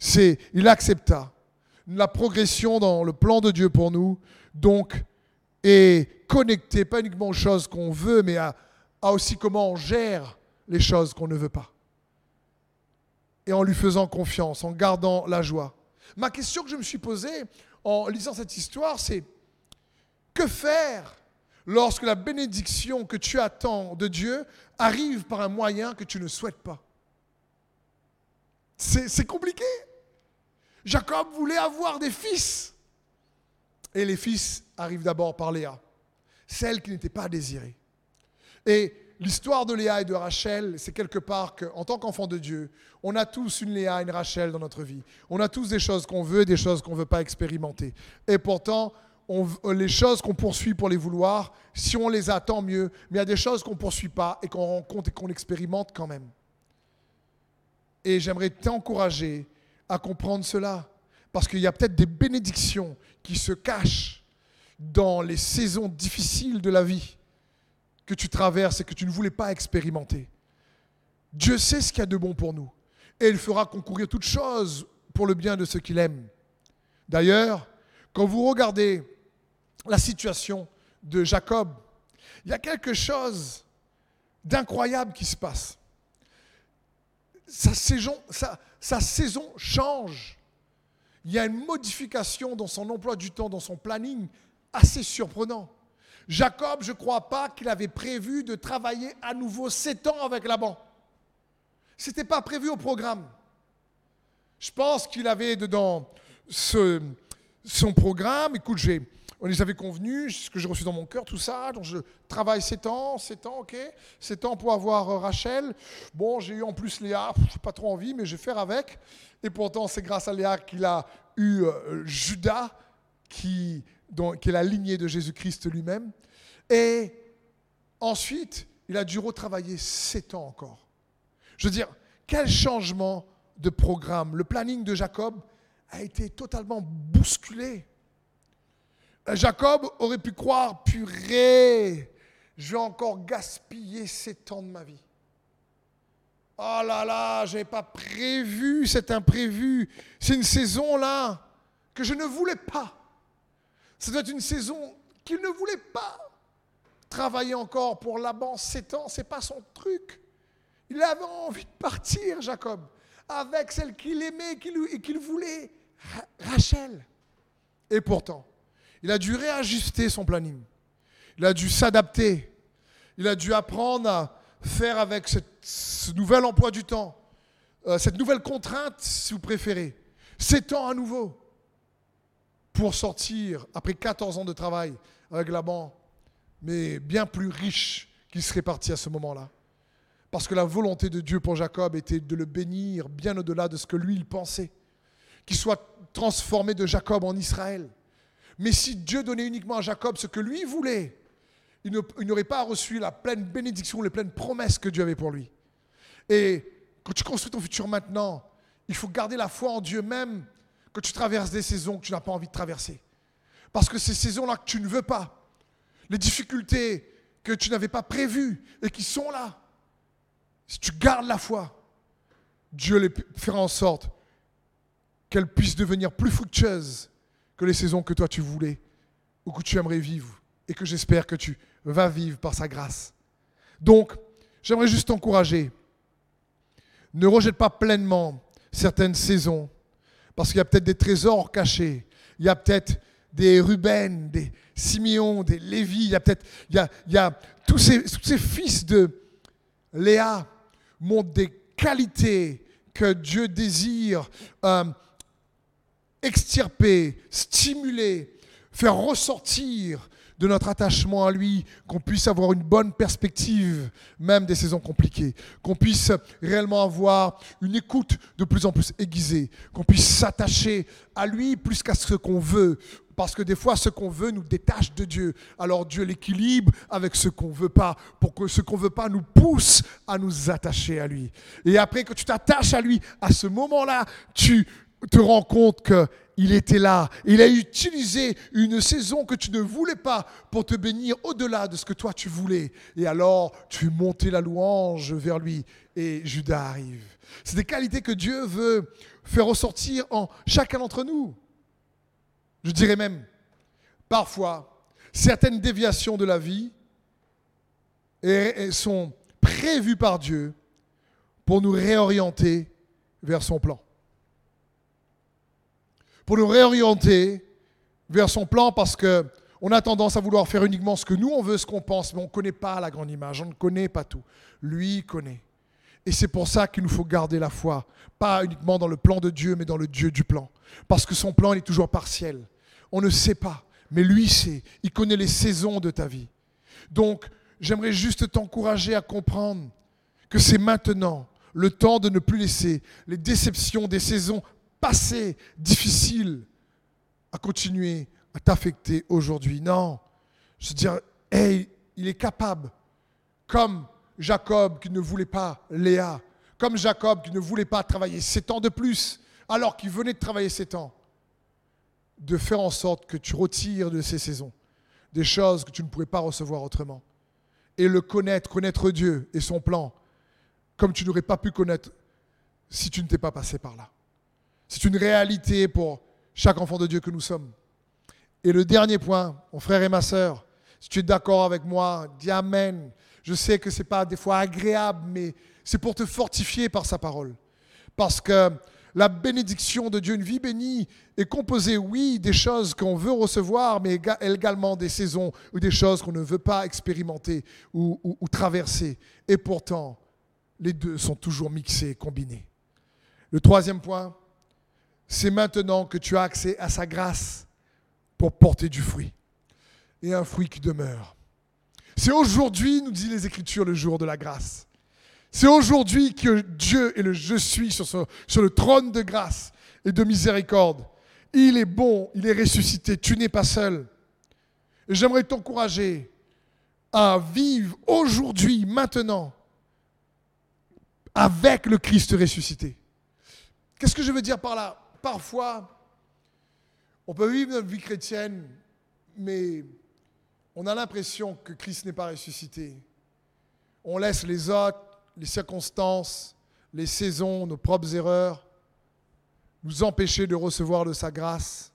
Speaker 1: C'est, il accepta la progression dans le plan de Dieu pour nous, donc, est connecté pas uniquement aux choses qu'on veut, mais à, à aussi comment on gère les choses qu'on ne veut pas. Et en lui faisant confiance, en gardant la joie. Ma question que je me suis posée en lisant cette histoire, c'est que faire lorsque la bénédiction que tu attends de Dieu arrive par un moyen que tu ne souhaites pas? C'est compliqué. Jacob voulait avoir des fils. Et les fils arrivent d'abord par Léa, celle qui n'était pas désirée. Et l'histoire de Léa et de Rachel, c'est quelque part qu'en tant qu'enfant de Dieu, on a tous une Léa, une Rachel dans notre vie. On a tous des choses qu'on veut et des choses qu'on ne veut pas expérimenter. Et pourtant, les choses qu'on poursuit pour les vouloir, si on les a, tant mieux. Mais il y a des choses qu'on ne poursuit pas et qu'on rencontre et qu'on expérimente quand même. Et j'aimerais t'encourager à comprendre cela. Parce qu'il y a peut-être des bénédictions qui se cachent dans les saisons difficiles de la vie que tu traverses et que tu ne voulais pas expérimenter. Dieu sait ce qu'il y a de bon pour nous. Et il fera concourir toutes choses pour le bien de ceux qu'il aime. D'ailleurs, quand vous regardez la situation de Jacob, il y a quelque chose d'incroyable qui se passe. Saison, sa saison change. Il y a une modification dans son emploi du temps, dans son planning, assez surprenant. Jacob, je ne crois pas qu'il avait prévu de travailler à nouveau sept ans avec Laban. Ce n'était pas prévu au programme. Je pense qu'il avait dedans son programme. Écoute, j'ai on les avait convenus, ce que j'ai reçu dans mon cœur, tout ça. Donc je travaille 7 ans, 7 ans, ok. 7 ans pour avoir euh, Rachel. Bon, j'ai eu en plus Léa, je pas trop envie, mais je vais faire avec. Et pourtant, c'est grâce à Léa qu'il a eu euh, Judas, qui, qui est la lignée de Jésus-Christ lui-même. Et ensuite, il a dû retravailler 7 ans encore. Je veux dire, quel changement de programme. Le planning de Jacob a été totalement bousculé. Jacob aurait pu croire, purée, je vais encore gaspiller ces temps de ma vie. Oh là là, je n'avais pas prévu cet imprévu. C'est une saison là que je ne voulais pas. Ça doit être une saison qu'il ne voulait pas. Travailler encore pour Laban 7 ans, c'est pas son truc. Il avait envie de partir, Jacob, avec celle qu'il aimait et qu'il voulait, Rachel. Et pourtant, il a dû réajuster son planning. Il a dû s'adapter. Il a dû apprendre à faire avec ce nouvel emploi du temps, euh, cette nouvelle contrainte, si vous préférez. Sept ans à nouveau pour sortir, après 14 ans de travail avec Laban, mais bien plus riche qu'il serait parti à ce moment-là. Parce que la volonté de Dieu pour Jacob était de le bénir bien au-delà de ce que lui, il pensait. Qu'il soit transformé de Jacob en Israël. Mais si Dieu donnait uniquement à Jacob ce que lui voulait, il n'aurait pas reçu la pleine bénédiction, les pleines promesses que Dieu avait pour lui. Et quand tu construis ton futur maintenant, il faut garder la foi en Dieu même quand tu traverses des saisons que tu n'as pas envie de traverser. Parce que ces saisons-là que tu ne veux pas, les difficultés que tu n'avais pas prévues et qui sont là, si tu gardes la foi, Dieu les fera en sorte qu'elles puissent devenir plus fructueuses que les saisons que toi tu voulais ou que tu aimerais vivre et que j'espère que tu vas vivre par sa grâce. Donc, j'aimerais juste t'encourager. Ne rejette pas pleinement certaines saisons, Parce qu'il y a peut-être des trésors cachés. Il y a peut-être des Ruben, des Simeon, des Lévi. Il y a peut-être, il y a, y a tous, ces, tous ces fils de Léa montrent des qualités que Dieu désire euh, extirper, stimuler, faire ressortir de notre attachement à lui, qu'on puisse avoir une bonne perspective, même des saisons compliquées, qu'on puisse réellement avoir une écoute de plus en plus aiguisée, qu'on puisse s'attacher à lui plus qu'à ce qu'on veut, parce que des fois, ce qu'on veut nous détache de Dieu. Alors Dieu l'équilibre avec ce qu'on veut pas, pour que ce qu'on veut pas nous pousse à nous attacher à lui. Et après que tu t'attaches à lui, à ce moment-là, tu te rends compte que il était là. Il a utilisé une saison que tu ne voulais pas pour te bénir au-delà de ce que toi tu voulais. Et alors, tu montais la louange vers lui et Judas arrive. C'est des qualités que Dieu veut faire ressortir en chacun d'entre nous. Je dirais même, parfois, certaines déviations de la vie sont prévues par Dieu pour nous réorienter vers son plan pour nous réorienter vers son plan parce que on a tendance à vouloir faire uniquement ce que nous on veut, ce qu'on pense, mais on ne connaît pas la grande image, on ne connaît pas tout. Lui connaît. Et c'est pour ça qu'il nous faut garder la foi, pas uniquement dans le plan de Dieu, mais dans le Dieu du plan. Parce que son plan est toujours partiel. On ne sait pas, mais lui sait. Il connaît les saisons de ta vie. Donc, j'aimerais juste t'encourager à comprendre que c'est maintenant le temps de ne plus laisser les déceptions des saisons passé difficile à continuer à t'affecter aujourd'hui. Non. Je veux dire, hey, il est capable, comme Jacob qui ne voulait pas Léa, comme Jacob qui ne voulait pas travailler sept ans de plus, alors qu'il venait de travailler sept ans, de faire en sorte que tu retires de ces saisons des choses que tu ne pourrais pas recevoir autrement. Et le connaître, connaître Dieu et son plan, comme tu n'aurais pas pu connaître si tu ne t'es pas passé par là. C'est une réalité pour chaque enfant de Dieu que nous sommes. Et le dernier point, mon frère et ma sœur, si tu es d'accord avec moi, dis Amen. Je sais que ce n'est pas des fois agréable, mais c'est pour te fortifier par sa parole. Parce que la bénédiction de Dieu, une vie bénie, est composée, oui, des choses qu'on veut recevoir, mais également des saisons ou des choses qu'on ne veut pas expérimenter ou, ou traverser. Et pourtant, les deux sont toujours mixés, combinés. Le troisième point, c'est maintenant que tu as accès à sa grâce pour porter du fruit. Et un fruit qui demeure. C'est aujourd'hui, nous dit les Écritures, le jour de la grâce. C'est aujourd'hui que Dieu est le je suis sur, sur le trône de grâce et de miséricorde. Il est bon, il est ressuscité, tu n'es pas seul. J'aimerais t'encourager à vivre aujourd'hui, maintenant, avec le Christ ressuscité. Qu'est-ce que je veux dire par là? Parfois, on peut vivre notre vie chrétienne, mais on a l'impression que Christ n'est pas ressuscité. On laisse les autres, les circonstances, les saisons, nos propres erreurs nous empêcher de recevoir de sa grâce,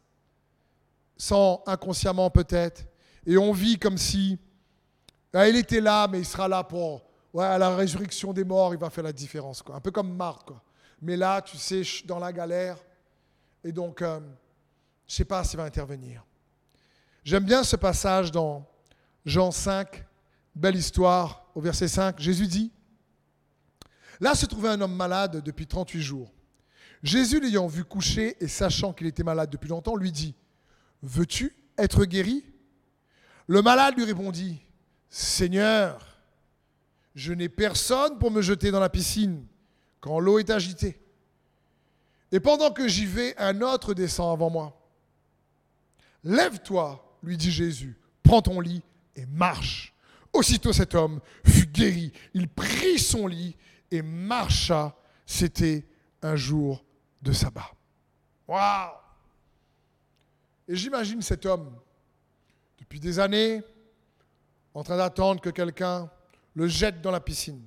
Speaker 1: sans inconsciemment peut-être. Et on vit comme si ah, il était là, mais il sera là pour ouais, à la résurrection des morts, il va faire la différence. Quoi. Un peu comme Marthe. Quoi. Mais là, tu sais, dans la galère. Et donc, euh, je ne sais pas s'il va intervenir. J'aime bien ce passage dans Jean 5, belle histoire, au verset 5. Jésus dit, Là se trouvait un homme malade depuis 38 jours. Jésus l'ayant vu coucher et sachant qu'il était malade depuis longtemps, lui dit, Veux-tu être guéri? Le malade lui répondit, Seigneur, je n'ai personne pour me jeter dans la piscine quand l'eau est agitée. Et pendant que j'y vais, un autre descend avant moi. Lève-toi, lui dit Jésus, prends ton lit et marche. Aussitôt cet homme fut guéri. Il prit son lit et marcha. C'était un jour de sabbat. Waouh Et j'imagine cet homme, depuis des années, en train d'attendre que quelqu'un le jette dans la piscine.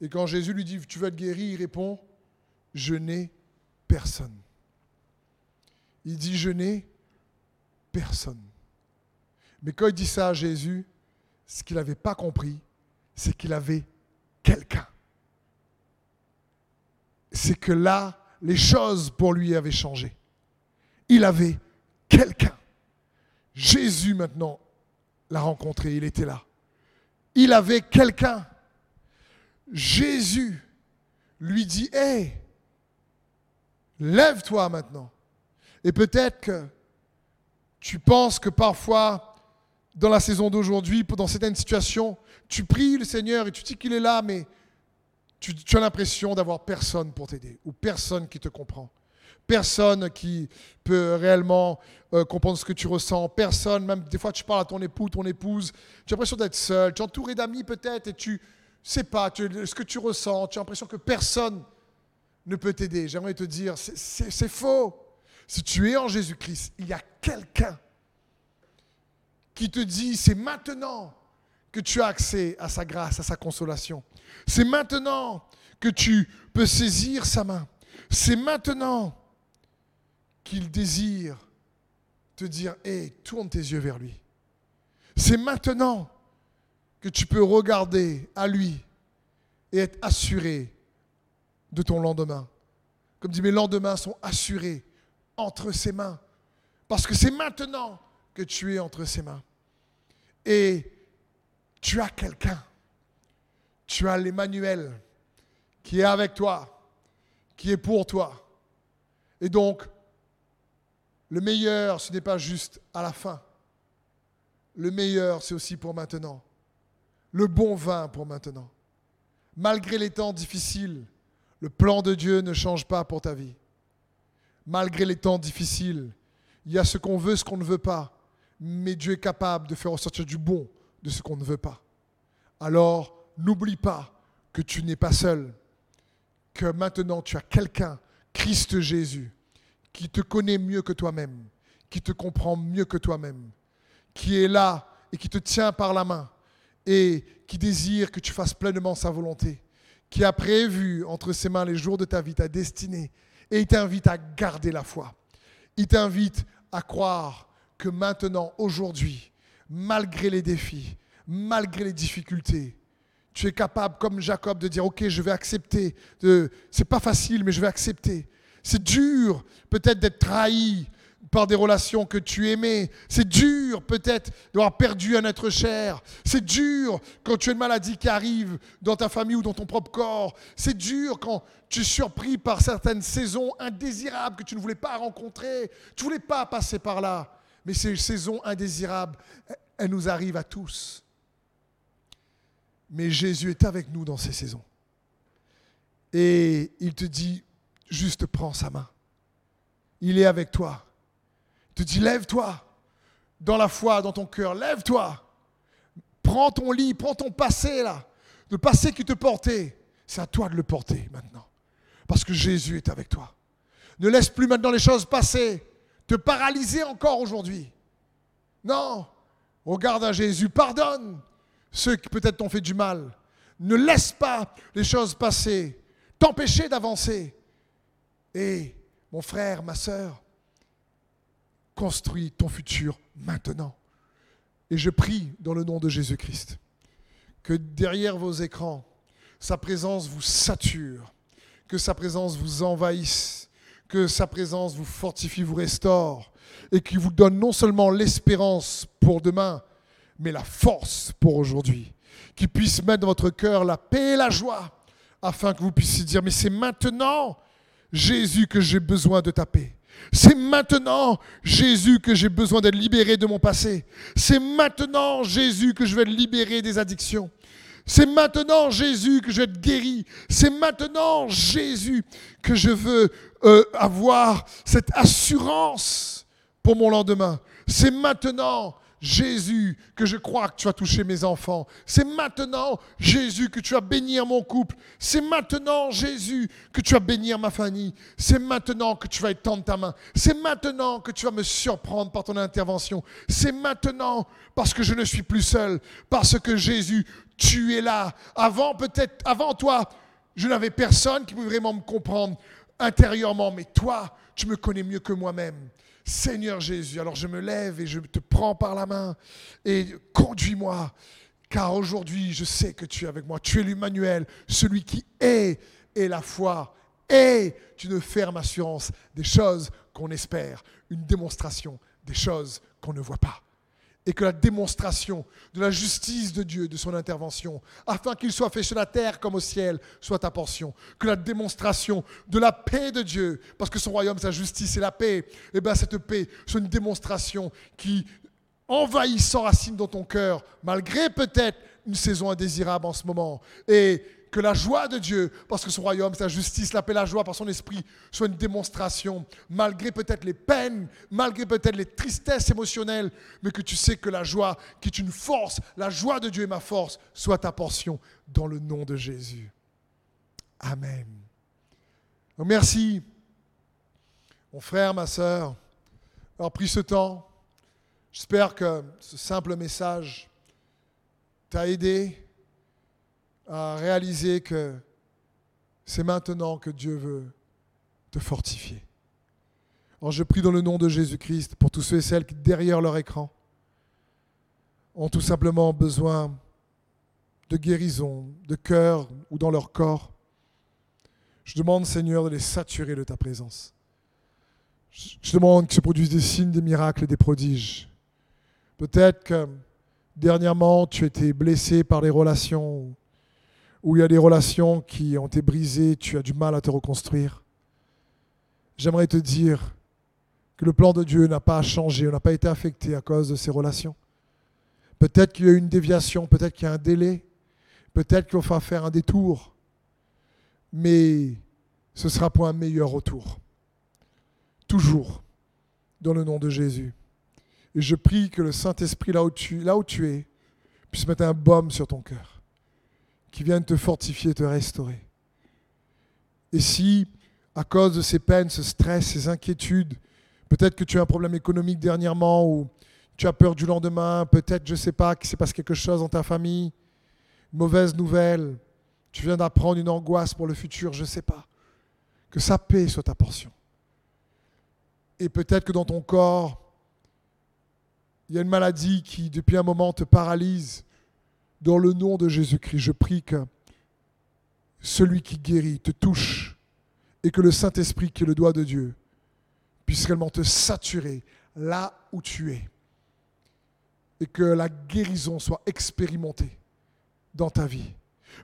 Speaker 1: Et quand Jésus lui dit, tu veux être guéri, il répond, je n'ai Il dit, je n'ai personne. Mais quand il dit ça à Jésus, ce qu'il n'avait pas compris, c'est qu'il avait quelqu'un. C'est que là, les choses pour lui avaient changé. Il avait quelqu'un. Jésus maintenant l'a rencontré, il était là. Il avait quelqu'un. Jésus lui dit, hé, lève-toi maintenant. Et peut-être que tu penses que parfois, dans la saison d'aujourd'hui, dans certaines situations, tu pries le Seigneur et tu dis qu'il est là, mais tu, as l'impression d'avoir personne pour t'aider ou personne qui te comprend. Personne qui peut réellement euh, comprendre ce que tu ressens. Personne, même des fois tu parles à ton époux, ton épouse, tu as l'impression d'être seul. Tu es entouré d'amis peut-être et tu sais pas ce que tu ressens. Tu as l'impression que personne ne peut t'aider. J'aimerais te dire, c'est faux. Si tu es en Jésus-Christ, il y a quelqu'un qui te dit, c'est maintenant que tu as accès à sa grâce, à sa consolation. C'est maintenant que tu peux saisir sa main. C'est maintenant qu'il désire te dire, hé, tourne tes yeux vers lui. C'est maintenant que tu peux regarder à lui et être assuré de ton lendemain. Comme dit, mes lendemains sont assurés entre ses mains. Parce que c'est maintenant que tu es entre ses mains. Et tu as quelqu'un. Tu as l'Emmanuel qui est avec toi, qui est pour toi. Et donc, le meilleur, ce n'est pas juste à la fin. Le meilleur, c'est aussi pour maintenant. Le bon vin pour maintenant. Malgré les temps difficiles, le plan de Dieu ne change pas pour ta vie. Malgré les temps difficiles, il y a ce qu'on veut, ce qu'on ne veut pas. Mais Dieu est capable de faire ressortir du bon de ce qu'on ne veut pas. Alors, n'oublie pas que tu n'es pas seul, que maintenant tu as quelqu'un, Christ Jésus, qui te connaît mieux que toi-même, qui te comprend mieux que toi-même, qui est là et qui te tient par la main et qui désire que tu fasses pleinement sa volonté, qui a prévu entre ses mains les jours de ta vie, ta destinée, et il t'invite à garder la foi. Il t'invite à croire que maintenant, aujourd'hui, malgré les défis, malgré les difficultés, tu es capable, comme Jacob, de dire, OK, je vais accepter. C'est pas facile, mais je vais accepter. C'est dur peut-être d'être trahi par des relations que tu aimais. C'est dur peut-être d'avoir perdu un être cher. C'est dur quand tu as une maladie qui arrive dans ta famille ou dans ton propre corps. C'est dur quand tu es surpris par certaines saisons indésirables que tu ne voulais pas rencontrer. Tu ne voulais pas passer par là. Mais ces saisons indésirables, elles nous arrivent à tous. Mais Jésus est avec nous dans ces saisons. Et il te dit, juste prends sa main. Il est avec toi. Te dit, lève-toi dans la foi, dans ton cœur, lève-toi. Prends ton lit, prends ton passé là. Le passé qui te portait, c'est à toi de le porter maintenant. Parce que Jésus est avec toi. Ne laisse plus maintenant les choses passer, te paralyser encore aujourd'hui. Non, regarde à Jésus, pardonne, ceux qui peut-être t'ont fait du mal. Ne laisse pas les choses passer, t'empêcher d'avancer. Et mon frère, ma sœur, construis ton futur maintenant. Et je prie dans le nom de Jésus-Christ que derrière vos écrans, sa présence vous sature, que sa présence vous envahisse, que sa présence vous fortifie, vous restaure, et qu'il vous donne non seulement l'espérance pour demain, mais la force pour aujourd'hui. Qu'il puisse mettre dans votre cœur la paix et la joie, afin que vous puissiez dire, mais c'est maintenant, Jésus, que j'ai besoin de ta paix. C'est maintenant, Jésus, que j'ai besoin d'être libéré de mon passé. C'est maintenant, Jésus, que je vais être libéré des addictions. C'est maintenant, Jésus, que je vais être guéri. C'est maintenant, Jésus, que je veux euh, avoir cette assurance pour mon lendemain. C'est maintenant, Jésus, que je crois que tu as touché mes enfants. C'est maintenant, Jésus, que tu vas bénir mon couple. C'est maintenant, Jésus, que tu vas bénir ma famille. C'est maintenant que tu vas étendre ta main. C'est maintenant que tu vas me surprendre par ton intervention. C'est maintenant parce que je ne suis plus seul. Parce que Jésus, tu es là. Avant, peut-être, avant toi, je n'avais personne qui pouvait vraiment me comprendre intérieurement. Mais toi, tu me connais mieux que moi-même. Seigneur Jésus, alors je me lève et je te prends par la main et conduis-moi, car aujourd'hui je sais que tu es avec moi. Tu es l'Emmanuel, celui qui est et la foi est une ferme assurance des choses qu'on espère, une démonstration des choses qu'on ne voit pas. Et que la démonstration de la justice de Dieu, de son intervention, afin qu'il soit fait sur la terre comme au ciel, soit ta portion. Que la démonstration de la paix de Dieu, parce que son royaume, sa justice et la paix, et eh bien cette paix soit une démonstration qui envahit sans racine dans ton cœur, malgré peut-être une saison indésirable en ce moment. Que la joie de Dieu, parce que son royaume, sa justice, la paix, la joie par son esprit, soit une démonstration, malgré peut-être les peines, malgré peut-être les tristesses émotionnelles, mais que tu sais que la joie, qui est une force, la joie de Dieu est ma force, soit ta portion dans le nom de Jésus. Amen. merci, mon frère, ma soeur, d'avoir pris ce temps. J'espère que ce simple message t'a aidé à réaliser que c'est maintenant que Dieu veut te fortifier. Alors je prie dans le nom de Jésus-Christ pour tous ceux et celles qui, derrière leur écran, ont tout simplement besoin de guérison, de cœur ou dans leur corps. Je demande, Seigneur, de les saturer de ta présence. Je demande que se produisent des signes, des miracles et des prodiges. Peut-être que dernièrement, tu étais blessé par les relations où il y a des relations qui ont été brisées, tu as du mal à te reconstruire, j'aimerais te dire que le plan de Dieu n'a pas changé, n'a pas été affecté à cause de ces relations. Peut-être qu'il y a eu une déviation, peut-être qu'il y a un délai, peut-être qu'il va faire un détour, mais ce sera pour un meilleur retour. Toujours dans le nom de Jésus. Et je prie que le Saint-Esprit, là, où tu, là où tu es, puisse mettre un baume sur ton cœur qui viennent te fortifier, te restaurer. Et si, à cause de ces peines, ce stress, ces inquiétudes, peut-être que tu as un problème économique dernièrement ou tu as peur du lendemain, peut-être, je ne sais pas, qu'il s'est passé quelque chose dans ta famille, mauvaise nouvelle, tu viens d'apprendre une angoisse pour le futur, je ne sais pas. Que sa paix soit ta portion. Et peut-être que dans ton corps, il y a une maladie qui, depuis un moment, te paralyse. Dans le nom de Jésus-Christ, je prie que celui qui guérit te touche et que le Saint-Esprit, qui est le doigt de Dieu, puisse réellement te saturer là où tu es. Et que la guérison soit expérimentée dans ta vie.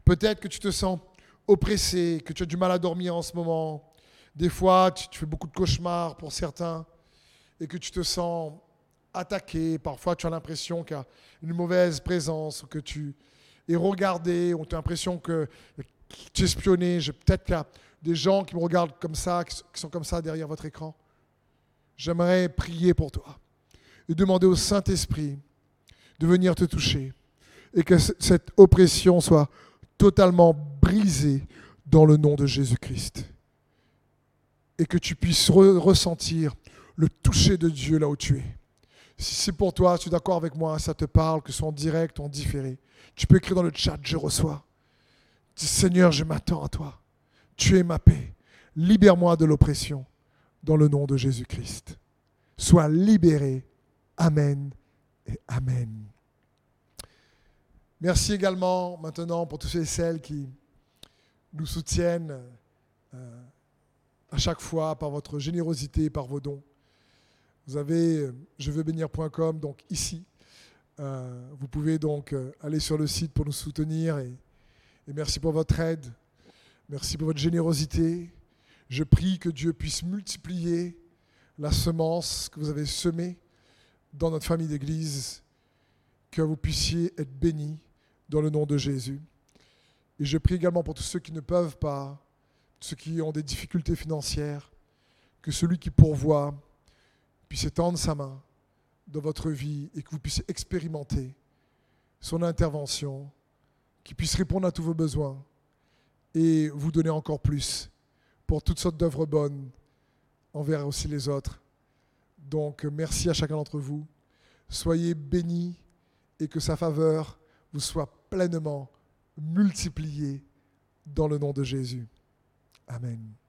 Speaker 1: Peut-être que tu te sens oppressé, que tu as du mal à dormir en ce moment. Des fois, tu, fais beaucoup de cauchemars pour certains et que tu te sens attaqué. Parfois, tu as l'impression qu'il y a une mauvaise présence, que tu es regardé, ou tu as l'impression que tu es espionné. Peut-être qu'il y a des gens qui me regardent comme ça, qui sont comme ça derrière votre écran. J'aimerais prier pour toi et demander au Saint-Esprit de venir te toucher et que cette oppression soit totalement brisée dans le nom de Jésus-Christ. Et que tu puisses ressentir le toucher de Dieu là où tu es. Si c'est pour toi, tu es d'accord avec moi, ça te parle, que ce soit en direct ou en différé, tu peux écrire dans le chat, je reçois. Seigneur, je m'attends à toi. Tu es ma paix. Libère-moi de l'oppression dans le nom de Jésus-Christ. Sois libéré. Amen et Amen. Merci également maintenant pour tous ceux et celles qui nous soutiennent euh, à chaque fois par votre générosité, par vos dons. Vous avez euh, jeveuxbénir.com, donc ici. Euh, vous pouvez donc euh, aller sur le site pour nous soutenir et, et merci pour votre aide. Merci pour votre générosité. Je prie que Dieu puisse multiplier la semence que vous avez semée dans notre famille d'église, que vous puissiez être bénis dans le nom de Jésus. Et je prie également pour tous ceux qui ne peuvent pas, ceux qui ont des difficultés financières, que celui qui pourvoit puisse étendre sa main dans votre vie et que vous puissiez expérimenter son intervention, qu'il puisse répondre à tous vos besoins et vous donner encore plus pour toutes sortes d'œuvres bonnes envers aussi les autres. Donc merci à chacun d'entre vous. Soyez bénis et que sa faveur vous soit pleinement multipliée dans le nom de Jésus. Amen.